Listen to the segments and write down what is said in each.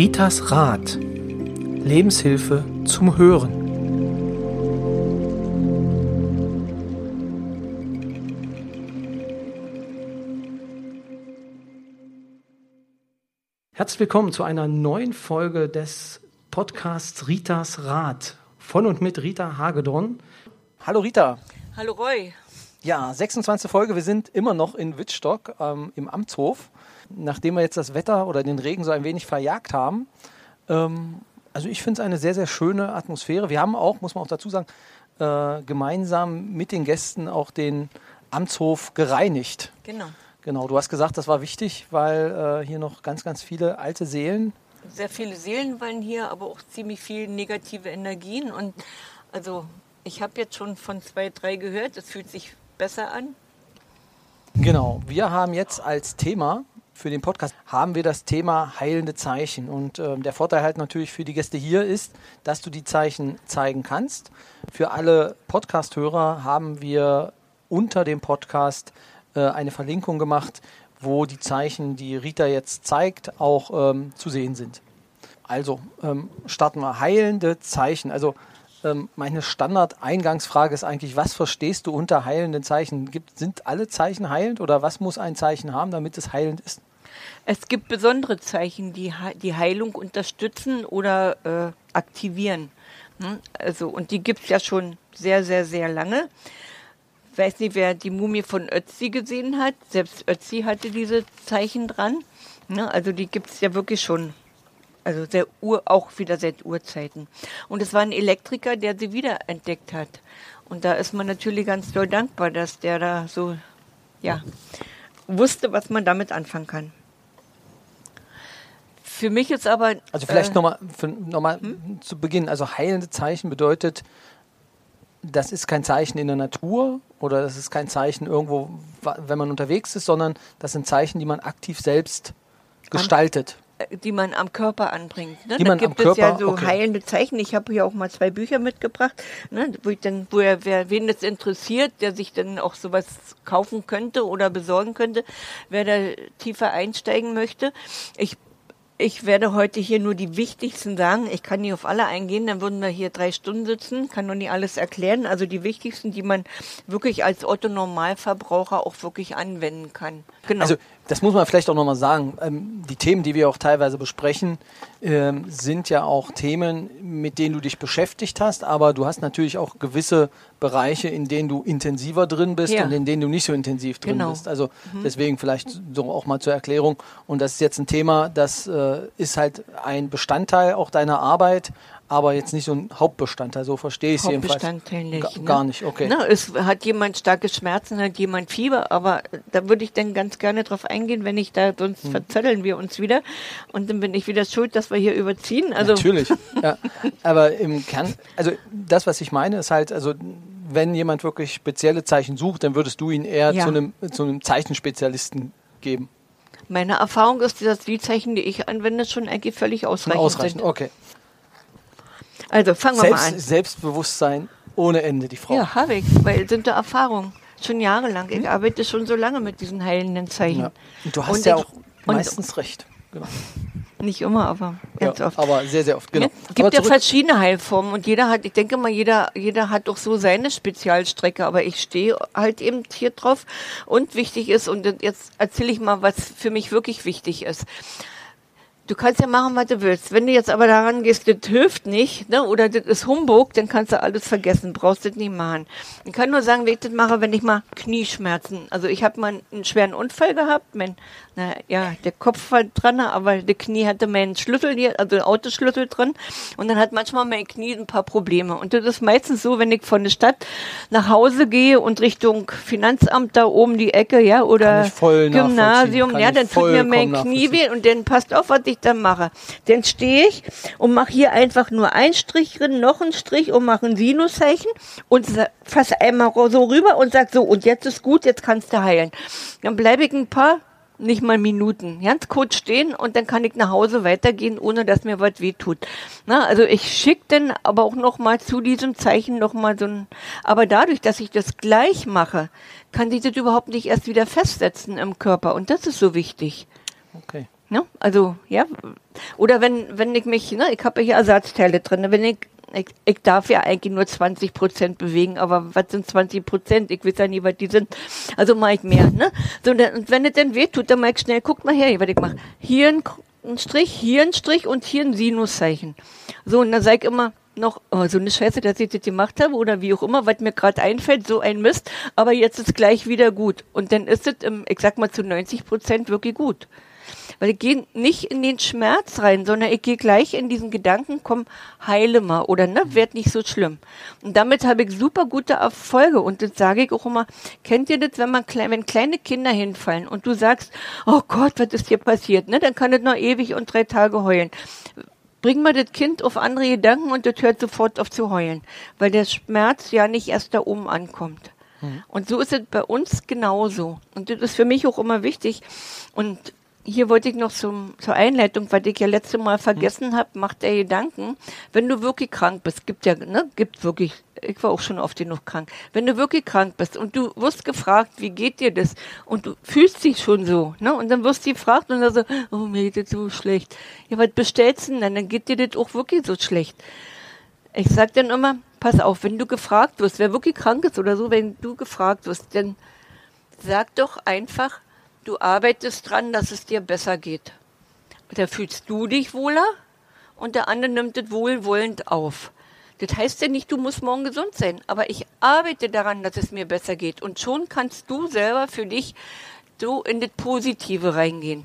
Ritas Rat. Lebenshilfe zum Hören. Herzlich willkommen zu einer neuen Folge des Podcasts Ritas Rat. Von und mit Rita Hagedorn. Hallo Rita. Hallo Roy. Ja, 26. Folge. Wir sind immer noch in Wittstock ähm, im Amtshof nachdem wir jetzt das Wetter oder den Regen so ein wenig verjagt haben, ähm, also ich finde es eine sehr, sehr schöne Atmosphäre. Wir haben auch, muss man auch dazu sagen, äh, gemeinsam mit den Gästen auch den Amtshof gereinigt. Genau. Genau, du hast gesagt, das war wichtig, weil äh, hier noch ganz, ganz viele alte Seelen. Sehr viele Seelen waren hier, aber auch ziemlich viele negative Energien. Und also ich habe jetzt schon von zwei, drei gehört, es fühlt sich besser an. Genau, wir haben jetzt als Thema für den Podcast haben wir das Thema heilende Zeichen. Und äh, der Vorteil halt natürlich für die Gäste hier ist, dass du die Zeichen zeigen kannst. Für alle Podcast-Hörer haben wir unter dem Podcast äh, eine Verlinkung gemacht, wo die Zeichen, die Rita jetzt zeigt, auch ähm, zu sehen sind. Also ähm, starten wir heilende Zeichen. Also meine Standard-Eingangsfrage ist eigentlich, was verstehst du unter heilenden Zeichen? Gibt, sind alle Zeichen heilend oder was muss ein Zeichen haben, damit es heilend ist? Es gibt besondere Zeichen, die die Heilung unterstützen oder äh, aktivieren. Hm? Also, und die gibt es ja schon sehr, sehr, sehr lange. Ich weiß nicht, wer die Mumie von Ötzi gesehen hat. Selbst Ötzi hatte diese Zeichen dran. Ne? Also die gibt es ja wirklich schon. Also sehr ur, auch wieder seit Urzeiten. Und es war ein Elektriker, der sie wiederentdeckt hat. Und da ist man natürlich ganz doll dankbar, dass der da so, ja, wusste, was man damit anfangen kann. Für mich ist aber. Also vielleicht äh, nochmal noch mal hm? zu Beginn. Also heilende Zeichen bedeutet, das ist kein Zeichen in der Natur oder das ist kein Zeichen irgendwo, wenn man unterwegs ist, sondern das sind Zeichen, die man aktiv selbst gestaltet. Äh, die man am Körper anbringt. Ne? Die da gibt es ja so okay. heilende Zeichen. Ich habe hier auch mal zwei Bücher mitgebracht, ne? wo, ich dann, wo er, wer, wen das interessiert, der sich dann auch sowas kaufen könnte oder besorgen könnte, wer da tiefer einsteigen möchte. Ich ich werde heute hier nur die wichtigsten sagen. Ich kann nicht auf alle eingehen, dann würden wir hier drei Stunden sitzen, kann noch nicht alles erklären. Also die wichtigsten, die man wirklich als Otto-Normalverbraucher auch wirklich anwenden kann. Genau. Also das muss man vielleicht auch nochmal sagen. Ähm, die Themen, die wir auch teilweise besprechen, ähm, sind ja auch Themen, mit denen du dich beschäftigt hast, aber du hast natürlich auch gewisse Bereiche, in denen du intensiver drin bist ja. und in denen du nicht so intensiv drin genau. bist. Also mhm. deswegen vielleicht so auch mal zur Erklärung. Und das ist jetzt ein Thema, das äh, ist halt ein Bestandteil auch deiner Arbeit, aber jetzt nicht so ein Hauptbestandteil, so verstehe ich es jedenfalls. Hauptbestandteil nicht. Ne? Gar nicht, okay. Na, es hat jemand starke Schmerzen, hat jemand Fieber, aber da würde ich dann ganz gerne drauf eingehen, wenn ich da, sonst hm. verzetteln wir uns wieder und dann bin ich wieder schuld, dass wir hier überziehen. Also Natürlich, ja. Aber im Kern, also das, was ich meine, ist halt, also wenn jemand wirklich spezielle Zeichen sucht, dann würdest du ihn eher ja. zu, einem, zu einem Zeichenspezialisten geben. Meine Erfahrung ist, dass die Zeichen, die ich anwende, schon eigentlich völlig ausreichend, ausreichend sind. Okay. Also fangen wir Selbst, mal an. Selbstbewusstsein ohne Ende, die Frau. Ja, habe ich, weil sind da Erfahrungen. Schon jahrelang. Ich hm? arbeite schon so lange mit diesen heilenden Zeichen. Ja. Und du hast und ja auch meistens recht. Genau. Nicht immer, aber ganz ja, oft. Aber sehr, sehr oft, genau. Es gibt ja verschiedene Heilformen und jeder hat, ich denke mal, jeder, jeder hat doch so seine Spezialstrecke, aber ich stehe halt eben hier drauf und wichtig ist, und jetzt erzähle ich mal, was für mich wirklich wichtig ist. Du kannst ja machen, was du willst. Wenn du jetzt aber daran gehst, das hilft nicht, ne, oder das ist Humbug, dann kannst du alles vergessen, brauchst das nicht machen. Ich kann nur sagen, wie ich das mache, wenn ich mal Knieschmerzen. Also ich habe mal einen schweren Unfall gehabt, mein na ja, der Kopf war dran, aber der Knie hatte meinen Schlüssel hier, also den Autoschlüssel drin. Und dann hat manchmal mein Knie ein paar Probleme. Und das ist meistens so, wenn ich von der Stadt nach Hause gehe und Richtung Finanzamt da oben die Ecke, ja, oder Gymnasium, ja, dann tut mir mein Knie weh und dann passt auf, was ich dann mache. Dann stehe ich und mache hier einfach nur einen Strich drin, noch einen Strich und mache ein Sinuszeichen und fasse einmal so rüber und sag so, und jetzt ist gut, jetzt kannst du heilen. Dann bleibe ich ein paar nicht mal Minuten, ganz kurz stehen und dann kann ich nach Hause weitergehen, ohne dass mir was wehtut. Na, also ich schicke dann aber auch noch mal zu diesem Zeichen noch mal so ein, aber dadurch, dass ich das gleich mache, kann sich das überhaupt nicht erst wieder festsetzen im Körper und das ist so wichtig. Okay. Ne? Also, ja. Oder wenn, wenn ich mich, ne, ich habe hier Ersatzteile drin, wenn ich ich, ich darf ja eigentlich nur 20 Prozent bewegen, aber was sind 20 Prozent? Ich weiß ja nie, was die sind. Also mache ich mehr. Ne? So, und wenn es dann wehtut, dann mache ich schnell, guck mal her, was ich mache. Hier ein, ein Strich, hier ein Strich und hier ein Sinuszeichen. So, und dann sage ich immer, noch oh, so eine Scheiße, dass ich das gemacht habe oder wie auch immer, was mir gerade einfällt, so ein Mist, aber jetzt ist gleich wieder gut. Und dann ist es, ich sag mal, zu 90 Prozent wirklich gut. Weil ich gehe nicht in den Schmerz rein, sondern ich gehe gleich in diesen Gedanken, komm, heile mal oder ne, werd nicht so schlimm. Und damit habe ich super gute Erfolge und das sage ich auch immer, kennt ihr das, wenn man wenn kleine Kinder hinfallen und du sagst, oh Gott, was ist hier passiert, ne, dann kann das noch ewig und drei Tage heulen bring mal das Kind auf andere Gedanken und das hört sofort auf zu heulen, weil der Schmerz ja nicht erst da oben ankommt. Mhm. Und so ist es bei uns genauso. Und das ist für mich auch immer wichtig. Und hier wollte ich noch zum, zur Einleitung, weil ich ja letzte Mal vergessen habe, macht der Gedanken, wenn du wirklich krank bist, gibt ja, ne, gibt wirklich, ich war auch schon oft genug krank, wenn du wirklich krank bist und du wirst gefragt, wie geht dir das? Und du fühlst dich schon so, ne? Und dann wirst du gefragt und dann so, oh, mir geht das so schlecht. Ja, was bestellst du denn dann? Dann geht dir das auch wirklich so schlecht. Ich sag dann immer, pass auf, wenn du gefragt wirst, wer wirklich krank ist oder so, wenn du gefragt wirst, dann sag doch einfach, Du arbeitest dran, dass es dir besser geht. Da fühlst du dich wohler und der andere nimmt es wohlwollend auf. Das heißt ja nicht, du musst morgen gesund sein, aber ich arbeite daran, dass es mir besser geht. Und schon kannst du selber für dich so in das Positive reingehen.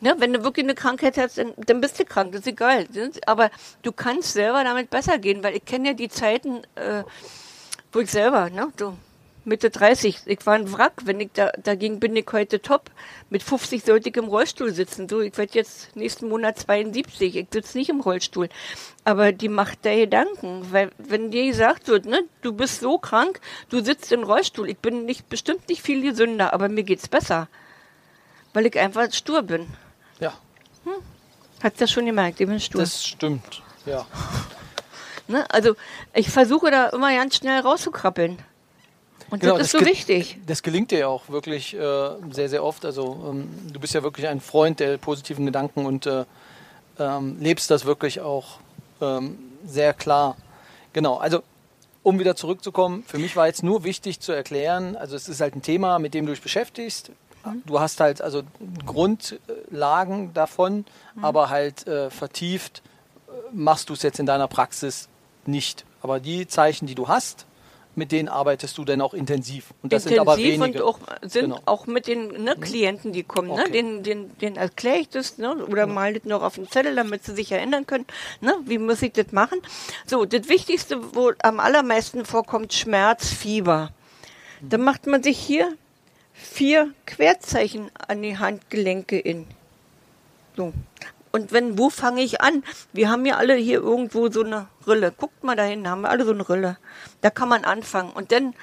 Ne, wenn du wirklich eine Krankheit hast, dann, dann bist du krank, das ist egal. Aber du kannst selber damit besser gehen, weil ich kenne ja die Zeiten, äh, wo ich selber, ne, du, Mitte 30. Ich war ein Wrack. Wenn ich da, dagegen bin ich heute top. Mit 50 sollte ich im Rollstuhl sitzen. So, ich werde jetzt nächsten Monat 72. Ich sitze nicht im Rollstuhl. Aber die macht der Gedanken. Weil, wenn dir gesagt wird, ne, du bist so krank, du sitzt im Rollstuhl. Ich bin nicht, bestimmt nicht viel gesünder, aber mir geht's besser. Weil ich einfach stur bin. Ja. Hm? Hat's ja schon gemerkt, ich bin stur. Das stimmt, ja. Ne? Also, ich versuche da immer ganz schnell rauszukrabbeln. Und genau, das ist das so wichtig. Das gelingt dir ja auch wirklich äh, sehr, sehr oft. Also ähm, du bist ja wirklich ein Freund der positiven Gedanken und äh, ähm, lebst das wirklich auch ähm, sehr klar. Genau, also um wieder zurückzukommen, für mich war jetzt nur wichtig zu erklären, also es ist halt ein Thema, mit dem du dich beschäftigst. Mhm. Du hast halt also Grundlagen davon, mhm. aber halt äh, vertieft äh, machst du es jetzt in deiner Praxis nicht. Aber die Zeichen, die du hast, mit denen arbeitest du denn auch intensiv. Und das intensiv sind aber wenige. und auch, sind genau. auch mit den ne. Klienten, die kommen, ne, okay. ne, den, den, den erkläre ich das, ne, oder ja. mal das noch auf den Zettel, damit sie sich erinnern können, ne, wie muss ich das machen. So, das Wichtigste, wo am allermeisten vorkommt, Schmerz, Fieber. Mhm. Dann macht man sich hier vier Querzeichen an die Handgelenke in. So. Und wenn, wo fange ich an? Wir haben ja alle hier irgendwo so eine Rille. Guckt mal dahin, haben wir alle so eine Rille. Da kann man anfangen. Und dann,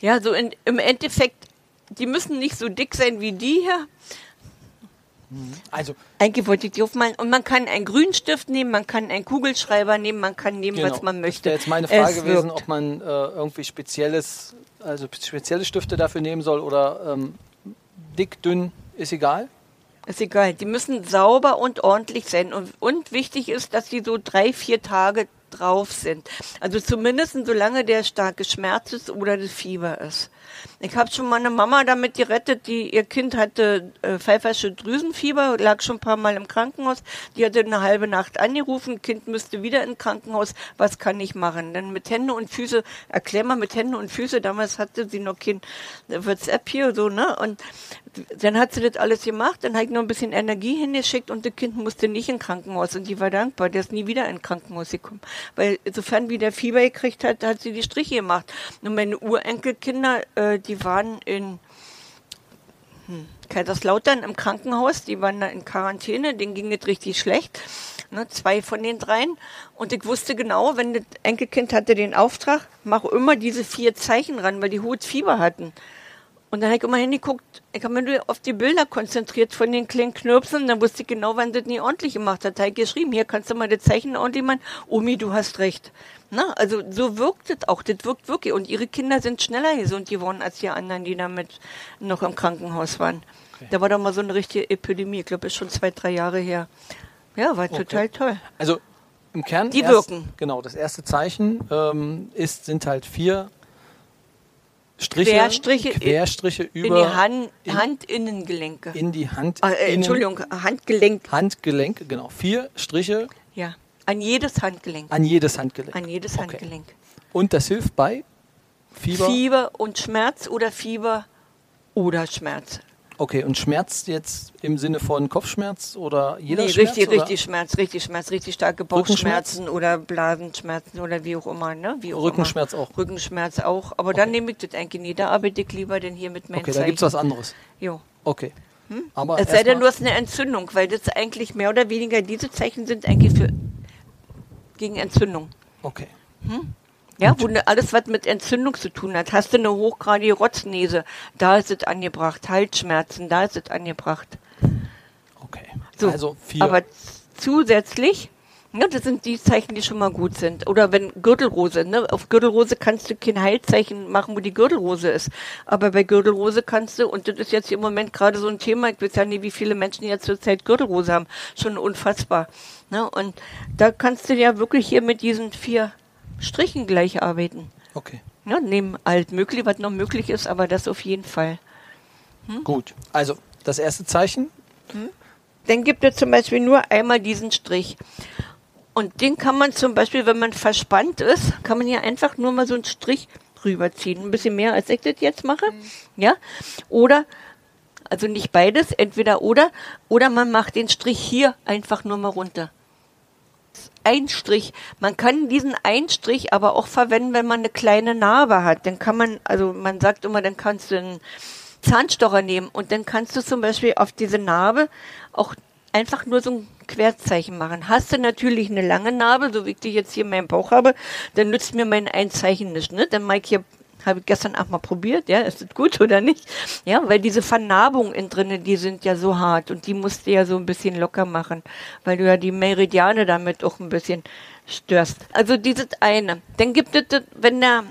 ja, so in, im Endeffekt, die müssen nicht so dick sein wie die hier. Also eigentlich wollte ich die aufmalen. Und man kann einen Grünstift nehmen, man kann einen Kugelschreiber nehmen, man kann nehmen, genau. was man möchte. Das wäre jetzt meine Frage gewesen, ob man äh, irgendwie spezielles, also spezielle Stifte dafür nehmen soll oder ähm, dick, dünn, ist egal. Ist egal. Die müssen sauber und ordentlich sein. Und, und wichtig ist, dass sie so drei, vier Tage drauf sind. Also zumindest solange der starke Schmerz ist oder das Fieber ist. Ich habe schon mal eine Mama damit gerettet, die ihr Kind hatte äh, pfeifersche Drüsenfieber, lag schon ein paar Mal im Krankenhaus. Die hatte eine halbe Nacht angerufen, Kind müsste wieder ins Krankenhaus. Was kann ich machen? Dann mit Hände und Füße, erklär mal mit Hände und Füße. Damals hatte sie noch kein WhatsApp hier so ne. Und dann hat sie das alles gemacht. Dann habe ich noch ein bisschen Energie hingeschickt und das Kind musste nicht ins Krankenhaus. Und die war dankbar, der ist nie wieder ins Krankenhaus gekommen, weil insofern wie der Fieber gekriegt hat, hat sie die Striche gemacht. Und meine Urenkelkinder äh, die waren in hm, Kaiserslautern im Krankenhaus, die waren da in Quarantäne, denen ging es richtig schlecht. Ne, zwei von den dreien. Und ich wusste genau, wenn das Enkelkind hatte den Auftrag, mach immer diese vier Zeichen ran, weil die Hut Fieber hatten. Und dann habe ich immer hingeguckt, ich habe mich nur auf die Bilder konzentriert von den kleinen Knirpsen, dann wusste ich genau, wann das nie ordentlich gemacht hat. Da habe ich geschrieben, hier kannst du mal das Zeichen ordentlich machen. Omi, du hast recht. Na, also so wirkt es auch, das wirkt wirklich. Und ihre Kinder sind schneller gesund geworden als die anderen, die damit noch im Krankenhaus waren. Okay. Da war doch mal so eine richtige Epidemie. Ich glaube, ist schon zwei, drei Jahre her. Ja, war total toll. Also im Kern. Die erst- wirken. Genau, das erste Zeichen ähm, ist, sind halt vier Striche, Querstriche in- Querstriche In über die Hand, in, Handinnengelenke. in die Hand. Äh, innen- Entschuldigung, Handgelenk. Handgelenk, genau. Vier Striche Ja. An jedes Handgelenk. an jedes Handgelenk. An jedes Okay. Handgelenk. Und das hilft bei Fieber. Fieber und Schmerz oder Fieber oder Schmerz. Okay, und Schmerz jetzt im Sinne von Kopfschmerz oder jeder Nee, Schmerz? richtig, oder? richtig Schmerz, richtig Schmerz, richtig starke? Bauchschmerzen oder Blasenschmerzen oder wie auch immer, ne? Wie auch Rückenschmerz immer. auch. Rückenschmerz auch. Aber dann nehme ich das eigentlich nie. Da arbeite ich lieber denn hier mit meinen Okay, da gibt's was anderes. Jo. Okay. Aber Es sei denn, du hast eine Entzündung, weil das eigentlich mehr oder weniger diese Zeichen sind eigentlich für gegen Entzündung. Okay. Ja, wo ne, alles, was mit Entzündung zu tun hat. Hast du eine hochgradige Rotznese, da ist es angebracht. Halsschmerzen, da ist es angebracht. Okay. So, also vier. Aber zusätzlich, ja, das sind die Zeichen, die schon mal gut sind. Oder wenn Gürtelrose, ne? Auf Gürtelrose kannst du kein Heilzeichen machen, wo die Gürtelrose ist. Aber bei Gürtelrose kannst du, und das ist jetzt im Moment gerade so ein Thema, ich weiß ja nicht, wie viele Menschen jetzt zurzeit Gürtelrose haben, schon unfassbar. Ne? Und da kannst du ja wirklich hier mit diesen vier Strichen gleich arbeiten. okay. Ne? Neben alt möglich, was noch möglich ist, aber das auf jeden Fall. Hm? Gut. Also das erste Zeichen. Dann gibt es zum Beispiel nur einmal diesen Strich. Und den kann man zum Beispiel, wenn man verspannt ist, kann man hier einfach nur mal so einen Strich rüberziehen. Ein bisschen mehr, als ich das jetzt mache. Ja? Oder, also nicht beides, entweder oder, oder man macht den Strich hier einfach nur mal runter. Ein Strich. Man kann diesen Einstrich aber auch verwenden, wenn man eine kleine Narbe hat. Dann kann man, also man sagt immer, dann kannst du einen Zahnstocher nehmen und dann kannst du zum Beispiel auf diese Narbe auch einfach nur so ein Querzeichen machen. Hast du natürlich eine lange Narbe, so wie ich die jetzt hier in meinem Bauch habe, dann nützt mir mein Einzeichen nicht. Ne? Dann Mike hier habe ich gestern auch mal probiert, ja, ist das gut oder nicht? Ja, weil diese Vernarbungen innen drinnen, die sind ja so hart und die musst du ja so ein bisschen locker machen, weil du ja die Meridiane damit auch ein bisschen störst. Also dieses eine. Dann gibt es, wenn der,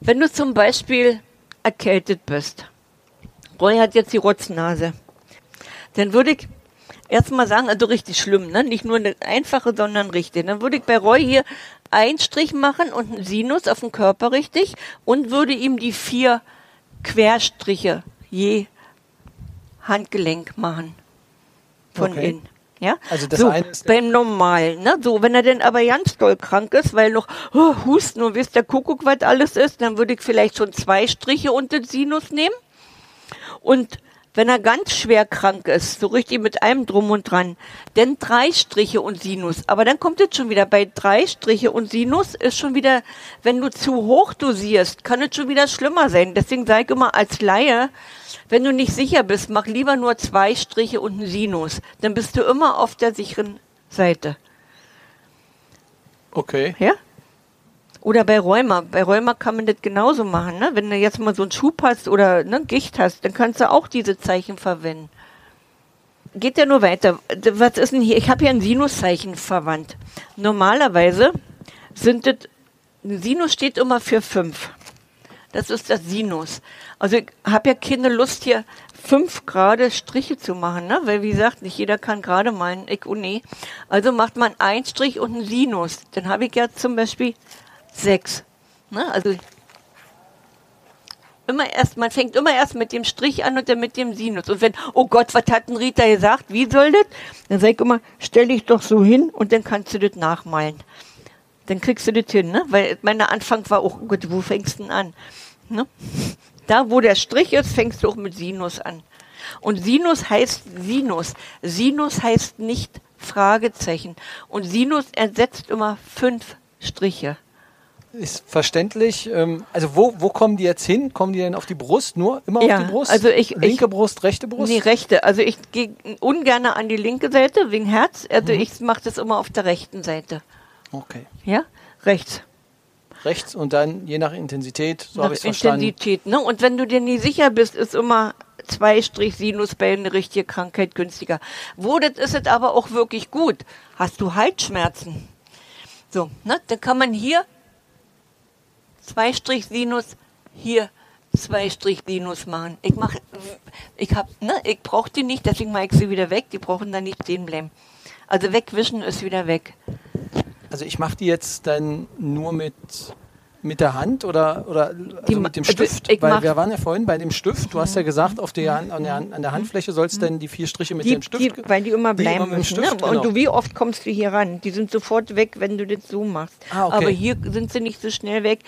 wenn du zum Beispiel erkältet bist, Roy hat jetzt die Rotznase, dann würde ich erstmal sagen, also richtig schlimm, ne? Nicht nur eine einfache, sondern richtig. Dann würde ich bei Roy hier einen Strich machen und einen Sinus auf den Körper richtig und würde ihm die vier Querstriche je Handgelenk machen. Von Okay. innen. Ja? Also das so, eine ist beim Normalen, ne? So, wenn er denn aber ganz doll krank ist, weil noch oh, Husten und wisst der Kuckuck, was alles ist, dann würde ich vielleicht schon zwei Striche unter den Sinus nehmen. Und wenn er ganz schwer krank ist, so richtig mit allem drum und dran, dann drei Striche und Sinus. Aber dann kommt es schon wieder bei drei Striche und Sinus ist schon wieder, wenn du zu hoch dosierst, kann es schon wieder schlimmer sein. Deswegen sage ich immer als Laie, wenn du nicht sicher bist, mach lieber nur zwei Striche und einen Sinus. Dann bist du immer auf der sicheren Seite. Okay. Ja? Oder bei Rheuma. Bei Rheuma kann man das genauso machen. Ne? Wenn du jetzt mal so einen Schub hast oder ne, Gicht hast, dann kannst du auch diese Zeichen verwenden. Geht ja nur weiter. Was ist denn hier? Ich habe hier ein Sinuszeichen verwandt. Normalerweise sind das, Sinus steht immer für fünf. Das ist das Sinus. Also ich habe ja keine Lust hier fünf gerade Striche zu machen, ne? weil wie gesagt, nicht jeder kann gerade malen, ich und nee. Also macht man einen Strich und einen Sinus. Dann habe ich ja zum Beispiel sechs. Ne? Also immer erst, man fängt immer erst mit dem Strich an und dann mit dem Sinus. Und wenn, oh Gott, was hat denn Rita gesagt? Wie soll das? Dann sag ich immer, stell dich doch so hin und dann kannst du das nachmalen. Dann kriegst du das hin, ne? Weil mein Anfang war auch, oh Gott, wo fängst du denn an? Ne? Da, wo der Strich ist, fängst du auch mit Sinus an. Und Sinus heißt Sinus. Sinus heißt nicht Fragezeichen. Und Sinus ersetzt immer fünf Striche. Ist verständlich. Ähm, also wo, wo kommen die jetzt hin? Kommen die denn auf die Brust? Nur immer Ja, auf die Brust? also ich- Linke ich- Brust, rechte Brust? Nee, rechte. Also ich gehe ungern an die linke Seite wegen Herz. Also ich mache das immer auf der rechten Seite. Okay. Ja? Rechts. Rechts und dann je nach Intensität, so habe ich es verstanden. Intensität. Ne? Und wenn du dir nie sicher bist, ist immer zwei Strich Sinus bei einer richtigen Krankheit günstiger. Wo das ist es aber auch wirklich gut. Hast du Halsschmerzen? So, ne? Dann kann man hier zwei Strich Sinus, hier zwei Strichlinus machen. Ich mach, ich hab, ne, ich brauche die nicht, deswegen mache ich sie wieder weg. Die brauchen dann nicht stehen bleiben. Also wegwischen ist wieder weg. Also ich mache die jetzt dann nur mit mit der Hand oder, oder also Die mit dem ma- Stift? ich Weil mach- wir waren ja vorhin bei dem Stift. Du hast ja gesagt, auf der, an, der, an der Handfläche sollst du dann die vier Striche mit Die, dem Stift. die, weil die immer Die bleiben immer mit dem müssen. Stift, ne? genau. Und du, wie oft kommst du hier ran? Die sind sofort weg, wenn du das so machst. Ah, okay. Aber hier sind sie nicht so schnell weg.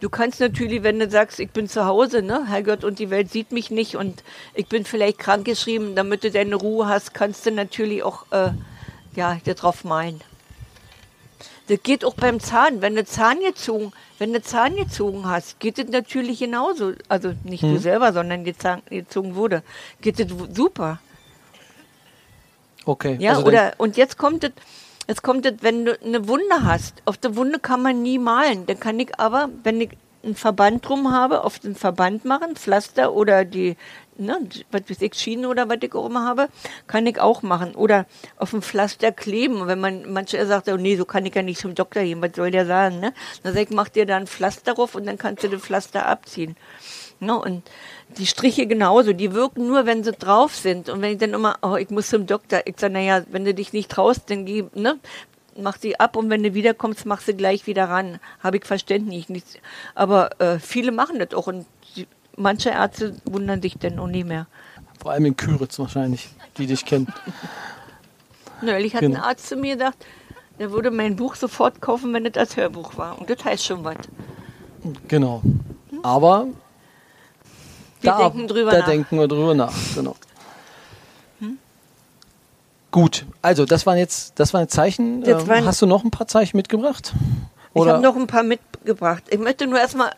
Du kannst natürlich, wenn du sagst, ich bin zu Hause, ne, Herrgott, und die Welt sieht mich nicht und ich bin vielleicht krankgeschrieben, damit du deine Ruhe hast, kannst du natürlich auch, äh, ja, dir drauf malen. Das geht auch beim Zahn. Wenn du Zahn gezogen, wenn du Zahn gezogen hast, geht es natürlich genauso. Also nicht Hm. du selber, sondern die Zahn gezogen wurde. Geht es w- super. Okay. Ja, also oder und jetzt kommt es, jetzt kommt es, wenn du eine Wunde hast. Auf der Wunde kann man nie malen. Dann kann ich aber, wenn ich einen Verband drum habe, auf den Verband machen, Pflaster oder die, ne, was weiß ich, Schienen oder was ich auch immer habe, kann ich auch machen. Oder auf dem Pflaster kleben. Wenn man, manche sagt, oh nee, so kann ich ja nicht zum Doktor gehen, was soll der sagen, ne? Dann sag ich, mach dir da ein Pflaster drauf und dann kannst du das Pflaster abziehen. Ne, und die Striche genauso, die wirken nur, wenn sie drauf sind. Und wenn ich dann immer, oh, ich muss zum Doktor, ich sage, naja, wenn du dich nicht traust, dann geh, ne, mach sie ab und wenn du wiederkommst, mach sie gleich wieder ran. Habe ich Verständnis. Nicht. Aber äh, viele machen das auch und die, manche Ärzte wundern sich dann auch nicht mehr. Vor allem in Küritz wahrscheinlich, die dich kennen. Neulich hat Genau. ein Arzt zu mir gesagt, der würde mein Buch sofort kaufen, wenn es als Hörbuch war. Und das heißt schon was. Genau. Aber Wir da, denken drüber da nach. denken wir drüber nach. Genau. Gut, also das waren jetzt, das waren jetzt Zeichen. Das Ähm, waren- hast du noch ein paar Zeichen mitgebracht? Ich Oder habe noch ein paar mitgebracht. Ich möchte nur erstmal,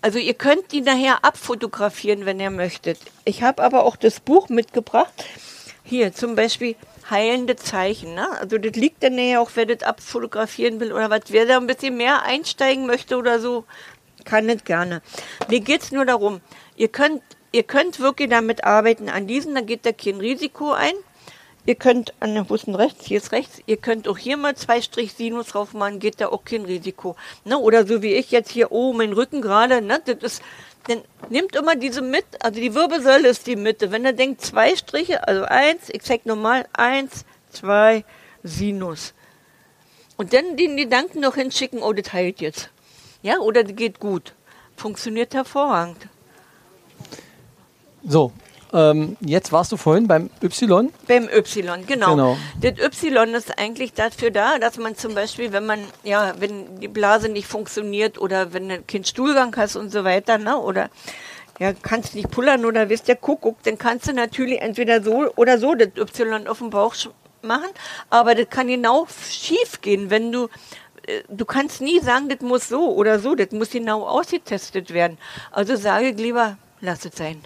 also ihr könnt die nachher abfotografieren, wenn ihr möchtet. Ich habe aber auch das Buch mitgebracht. Hier zum Beispiel heilende Zeichen. Ne? Also das liegt dann nachher auch, wer das abfotografieren will oder was. Wer da ein bisschen mehr einsteigen möchte oder so, kann das gerne. Mir geht's nur darum, ihr könnt, ihr könnt wirklich damit arbeiten. An diesen, da geht da kein Risiko ein. Ihr könnt an ist denn rechts? Hier ist rechts. Ihr könnt auch hier mal zwei Strich Sinus drauf machen, geht da auch kein Risiko. Ne? Oder so wie ich jetzt hier, oh, mein Rücken gerade, ne? Das ist, dann nimmt immer diese mit, also die Wirbelsäule ist die Mitte. Wenn ihr denkt, zwei Striche, also eins, ich zeig nochmal, eins, zwei, Sinus. Und dann den Gedanken noch hinschicken, oh, das heilt jetzt. Ja, oder das geht gut. Funktioniert hervorragend. so, ähm, jetzt warst du vorhin beim Y. Beim Y, genau. Genau. Das Y ist eigentlich dafür da, dass man zum Beispiel, wenn man, ja, wenn die Blase nicht funktioniert oder wenn du keinen Stuhlgang hast und so weiter, ne, oder ja, kannst nicht pullern oder wisst der Kuckuck, dann kannst du natürlich entweder so oder so das Y auf dem Bauch machen, aber das kann genau schief gehen, wenn du äh, Du kannst nie sagen, das muss so oder so, das muss genau ausgetestet werden. Also sage ich lieber, lass es sein.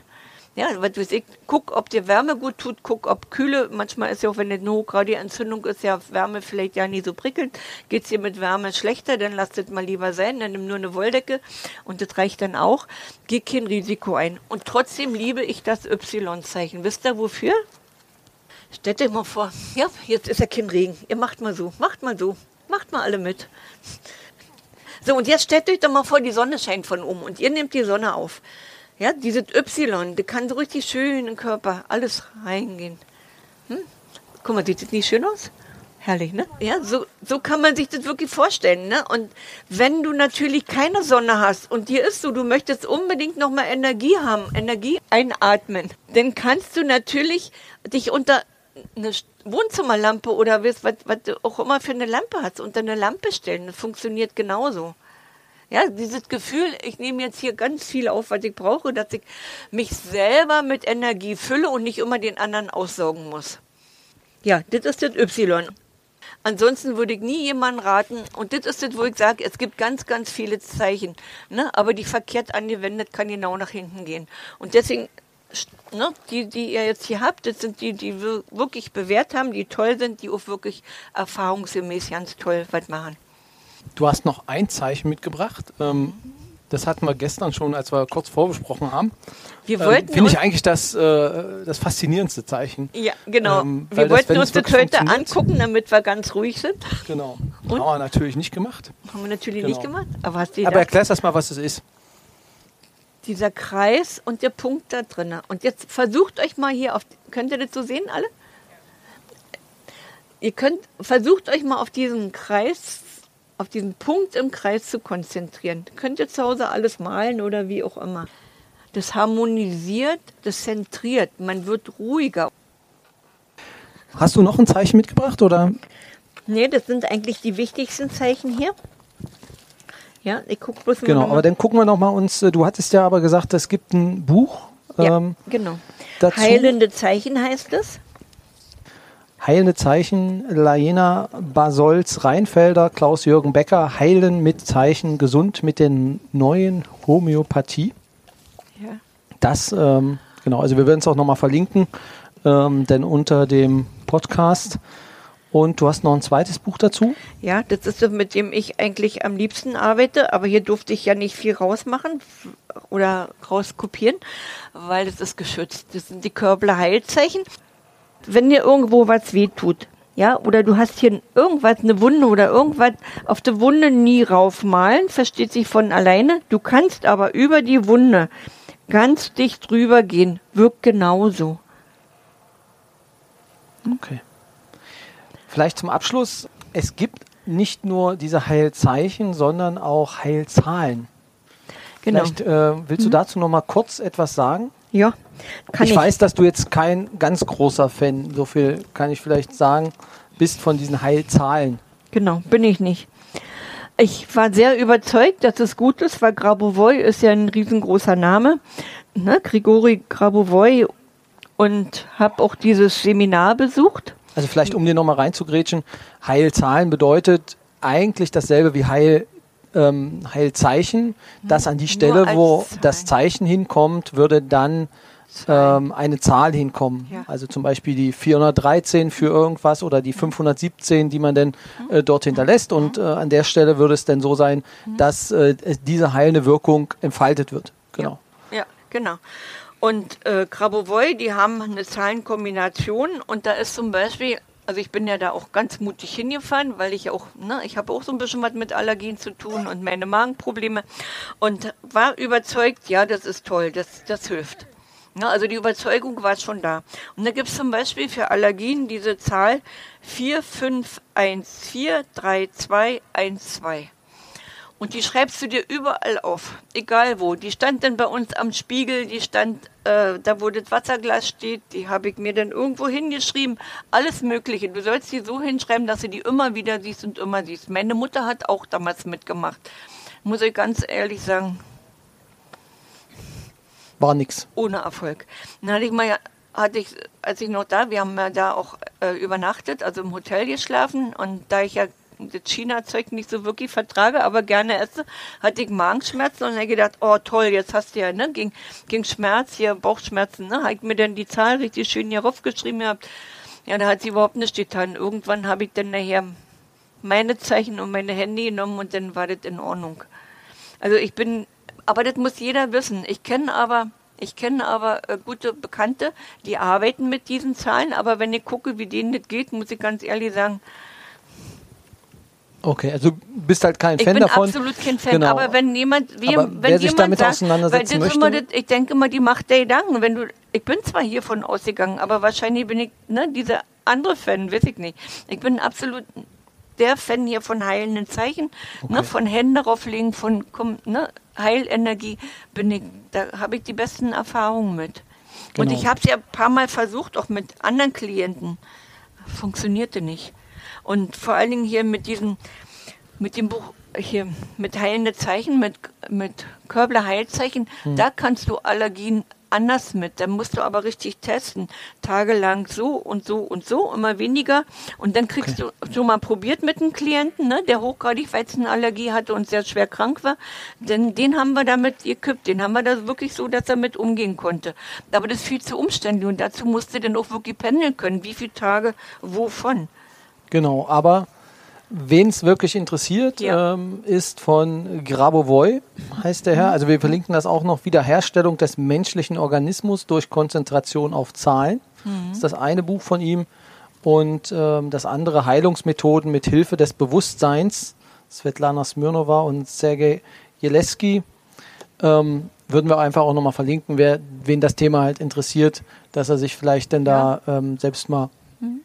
Ja, was weiß ich, guck, ob dir Wärme gut tut, guck, ob Kühle, manchmal ist ja auch, wenn eine hochgradige Entzündung ist, ja Wärme vielleicht ja nie so prickelnd. Geht's dir mit Wärme schlechter, dann lass das mal lieber sein, dann nimm nur eine Wolldecke und das reicht dann auch. Geh kein Risiko ein. Und trotzdem liebe ich das Y-Zeichen. Wisst ihr wofür? Stellt euch mal vor, ja, jetzt ist ja kein Regen. Ihr macht mal so, macht mal so, macht mal alle mit. So, und jetzt stellt euch doch mal vor, die Sonne scheint von oben und ihr nehmt die Sonne auf. Ja, dieses Y, das kann so richtig schön in den Körper alles reingehen. Hm? Guck mal, sieht das nicht schön aus? Herrlich, ne? Ja, so, so kann man sich das wirklich vorstellen, ne? Und wenn du natürlich keine Sonne hast und dir ist so, du möchtest unbedingt nochmal Energie haben, Energie einatmen, dann kannst du natürlich dich unter eine Wohnzimmerlampe oder was, was, was du auch immer für eine Lampe hast, unter eine Lampe stellen. Das funktioniert genauso. Ja, dieses Gefühl, ich nehme jetzt hier ganz viel auf, was ich brauche, dass ich mich selber mit Energie fülle und nicht immer den anderen aussaugen muss. Ja, das ist das Y. Ansonsten würde ich nie jemanden raten, und das ist das, wo ich sage, es gibt ganz, ganz viele Zeichen, ne? aber die verkehrt angewendet kann genau nach hinten gehen. Und deswegen, ne, die, die ihr jetzt hier habt, das sind die, die wir wirklich bewährt haben, die toll sind, die auch wirklich erfahrungsgemäß ganz toll was machen. Du hast noch ein Zeichen mitgebracht. Ähm, das hatten wir gestern schon, als wir kurz vorbesprochen haben. Wir Ähm, wollten Finde ich eigentlich das, äh, das faszinierendste Zeichen. Ja, genau. Ähm, wir wollten uns das heute angucken, damit wir ganz ruhig sind. Genau. Und? Haben wir natürlich nicht gemacht. Haben wir natürlich Genau. nicht gemacht. Aber hast du Aber erklärst das mal, was es ist. dieser Kreis und der Punkt da drin. Und jetzt versucht euch mal hier auf, könnt ihr das so sehen alle? Ihr könnt, versucht euch mal auf diesen Kreis, auf diesen Punkt im Kreis zu konzentrieren. Könnt ihr zu Hause alles malen oder wie auch immer. Das harmonisiert, das zentriert, man wird ruhiger. Hast du noch ein Zeichen mitgebracht oder? Nee, das sind eigentlich die wichtigsten Zeichen hier. Ja, ich guck bloß mal. Genau, aber dann gucken wir noch mal uns. äh, Du hattest ja aber gesagt, es gibt ein Buch. Ja, ähm, genau. dazu- Heilende Zeichen heißt es. Heilende Zeichen, Laena Basolz, Rheinfelder, Klaus-Jürgen Becker, Heilen mit Zeichen, gesund mit der neuen Homöopathie. Ja. Das, ähm, genau, also wir werden es auch nochmal verlinken, ähm, denn unter dem Podcast. Und du hast noch ein zweites Buch dazu? Ja, das ist so, mit dem ich eigentlich am liebsten arbeite, aber hier durfte ich ja nicht viel rausmachen oder rauskopieren, weil es ist geschützt. Das sind die Körbler Heilzeichen. Wenn dir irgendwo was wehtut, ja, oder du hast hier irgendwas, eine Wunde oder irgendwas auf der Wunde nie raufmalen, versteht sich von alleine. Du kannst aber über die Wunde ganz dicht drüber gehen, wirkt genauso. Okay. Vielleicht zum Abschluss, es gibt nicht nur diese Heilzeichen, sondern auch Heilzahlen. Genau. Vielleicht äh, willst du dazu noch mal kurz etwas sagen? Ja, kann ich, ich. weiß, dass du jetzt kein ganz großer Fan, so viel kann ich vielleicht sagen, bist von diesen Heilzahlen. Genau, bin ich nicht. Ich war sehr überzeugt, dass es gut ist, weil Grabovoi ist ja ein riesengroßer Name, ne? Grigori Grabovoi und habe auch dieses Seminar besucht. Also vielleicht, um dir nochmal reinzugrätschen, Heilzahlen bedeutet eigentlich dasselbe wie Heil, ähm, Heilzeichen. Das an die Stelle, wo Zahl. das Zeichen hinkommt, würde dann ähm, eine Zahl hinkommen. Ja. Also zum Beispiel die 413 für irgendwas oder die 517, die man dann äh, dort hinterlässt. Und äh, an der Stelle würde es dann so sein, dass äh, diese heilende Wirkung entfaltet wird. Genau. Ja, genau. Und äh, Grabovoi, die haben eine Zahlenkombination und da ist zum Beispiel, also ich bin ja da auch ganz mutig hingefahren, weil ich auch, ne, ich habe auch so ein bisschen was mit Allergien zu tun und meine Magenprobleme und war überzeugt, ja, das ist toll, das, das hilft. Ja, also die Überzeugung war schon da. Und da gibt es zum Beispiel für Allergien diese Zahl 45143212. Und die schreibst du dir überall auf, egal wo. Die stand dann bei uns am Spiegel, die stand äh, da, wo das Wasserglas steht, die habe ich mir dann irgendwo hingeschrieben. Alles Mögliche. Du sollst die so hinschreiben, dass du die immer wieder siehst und immer siehst. Meine Mutter hat auch damals mitgemacht. Muss ich ganz ehrlich sagen, War nix. ohne Erfolg. Dann hatte ich mal, hatte ich, als ich noch da, wir haben ja da auch äh, übernachtet, also im Hotel geschlafen und da ich ja das China-Zeug nicht so wirklich vertrage, aber gerne esse, hatte ich Magenschmerzen und dann gedacht, oh toll, jetzt hast du ja, ne, ging, ging Schmerz hier, Bauchschmerzen, ne, habe ich mir dann die Zahl richtig schön hier raufgeschrieben gehabt. Ja, da hat sie überhaupt nichts getan. Irgendwann habe ich dann nachher meine Zeichen und meine Handy genommen und dann war das in Ordnung. Also ich bin, aber das muss jeder wissen. Ich kenne aber, ich kenne aber äh, gute Bekannte, die arbeiten mit diesen Zahlen, aber wenn ich gucke, wie denen das geht, muss ich ganz ehrlich sagen, Okay, also du bist halt kein ich Fan bin davon. absolut kein Fan. Genau. Aber wenn jemand, wie, Aber wenn wer sich jemand damit sagt, auseinandersetzen immer möchte- das, ich denke immer, die macht der Gedanken. Wenn du, ich bin zwar hiervon ausgegangen, aber wahrscheinlich bin ich, ne, dieser andere Fan, weiß ich nicht. Ich bin absolut der Fan hier von heilenden Zeichen, ne, Okay. von Händen drauflegen, von komm, ne, Heilenergie bin ich, da habe ich die besten Erfahrungen mit. Und Genau. ich habe es ja ein paar Mal versucht, auch mit anderen Klienten. Funktionierte nicht. Und vor allen Dingen hier mit diesem, mit dem Buch hier, mit heilende Zeichen, mit, mit Körbler Heilzeichen, Hm. da kannst du Allergien anders mit. Da musst du aber richtig testen. Tagelang so und so und so, immer weniger. Und dann kriegst du schon mal probiert mit einem Klienten, ne, der hochgradig Weizenallergie hatte und sehr schwer krank war. Denn den haben wir damit gekippt. Den haben wir da wirklich so, dass er mit umgehen konnte. Aber das ist viel zu umständlich und dazu musste dann auch wirklich pendeln können. Wie viele Tage wovon? Genau, aber wen es wirklich interessiert, Ja. ähm, ist von Grabovoi, heißt der Herr. Also wir verlinken das auch noch, Wiederherstellung des menschlichen Organismus durch Konzentration auf Zahlen. Das ist das eine Buch von ihm. Und ähm, das andere Heilungsmethoden mit Hilfe des Bewusstseins, Svetlana Smirnova und Sergei Jeleski. Ähm, würden wir einfach auch nochmal verlinken, wer, wen das Thema halt interessiert, dass er sich vielleicht denn da ähm, selbst mal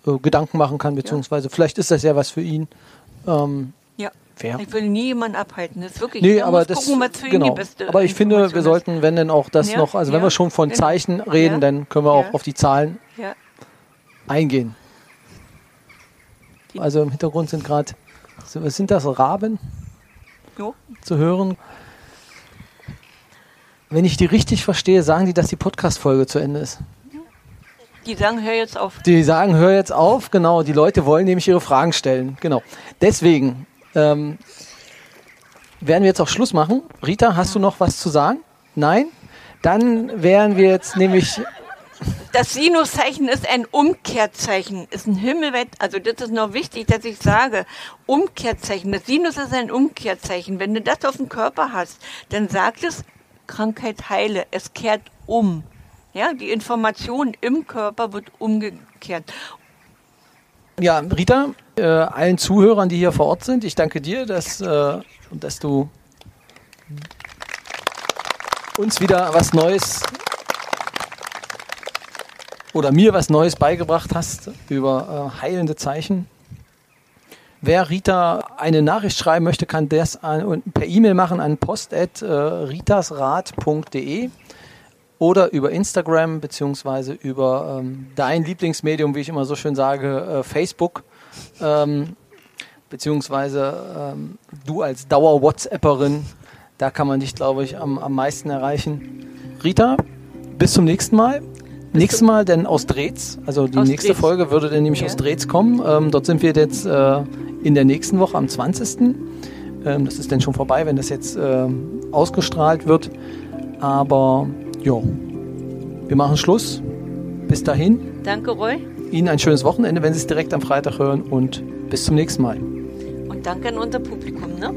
äh, Gedanken machen kann, beziehungsweise vielleicht ist das ja was für ihn. Ähm, Ja. Fair. Ich will nie jemanden abhalten. Das ist wirklich. Nee, aber das gucken, genau. die beste Aber ich finde, wir sollten, wenn denn auch das Ja, noch, also wenn ja, wir schon von. Zeichen reden, Ja. dann können wir auch Ja. auf die Zahlen. Ja. eingehen. Die- Also im Hintergrund sind gerade, was sind das, Raben Jo. zu hören? Wenn ich die richtig verstehe, sagen die, dass die Podcast-Folge zu Ende ist. Die sagen, hör jetzt auf. Die sagen, hör jetzt auf, genau. Die Leute wollen nämlich ihre Fragen stellen. Genau. Deswegen ähm, werden wir jetzt auch Schluss machen. Rita, hast du noch was zu sagen? Nein? Dann wären wir jetzt nämlich. Das Sinuszeichen ist ein Umkehrzeichen, ist ein Himmelwett, also das ist noch wichtig, dass ich sage, Umkehrzeichen, das Sinus ist ein Umkehrzeichen. Wenn du das auf dem Körper hast, dann sagt es, Krankheit heile, es kehrt um. Ja, die Information im Körper wird umgekehrt. Ja, Rita, äh, allen Zuhörern, die hier vor Ort sind, ich danke dir, dass, äh, dass du uns wieder was Neues oder mir was Neues beigebracht hast über äh, heilende Zeichen. Wer Rita eine Nachricht schreiben möchte, kann das an, per E-Mail machen an post.ritasrat.de oder über Instagram beziehungsweise über ähm, dein Lieblingsmedium, wie ich immer so schön sage, äh, Facebook. Ähm, beziehungsweise ähm, du als Dauer-WhatsApperin, da kann man dich, glaube ich, am, am meisten erreichen. Rita, bis zum nächsten Mal. Nächstes Mal denn aus Drehz, also die Aus nächste Drehz. Folge würde dann nämlich Ja. aus Drehz kommen. Ähm, dort sind wir jetzt äh, in der nächsten Woche am 20. Ähm, das ist dann schon vorbei, wenn das jetzt ähm, ausgestrahlt wird. Aber jo, wir machen Schluss. Bis dahin, Danke, Roy. Ihnen ein schönes Wochenende, wenn Sie es direkt am Freitag hören und bis zum nächsten Mal. Und danke an unser Publikum. Ne?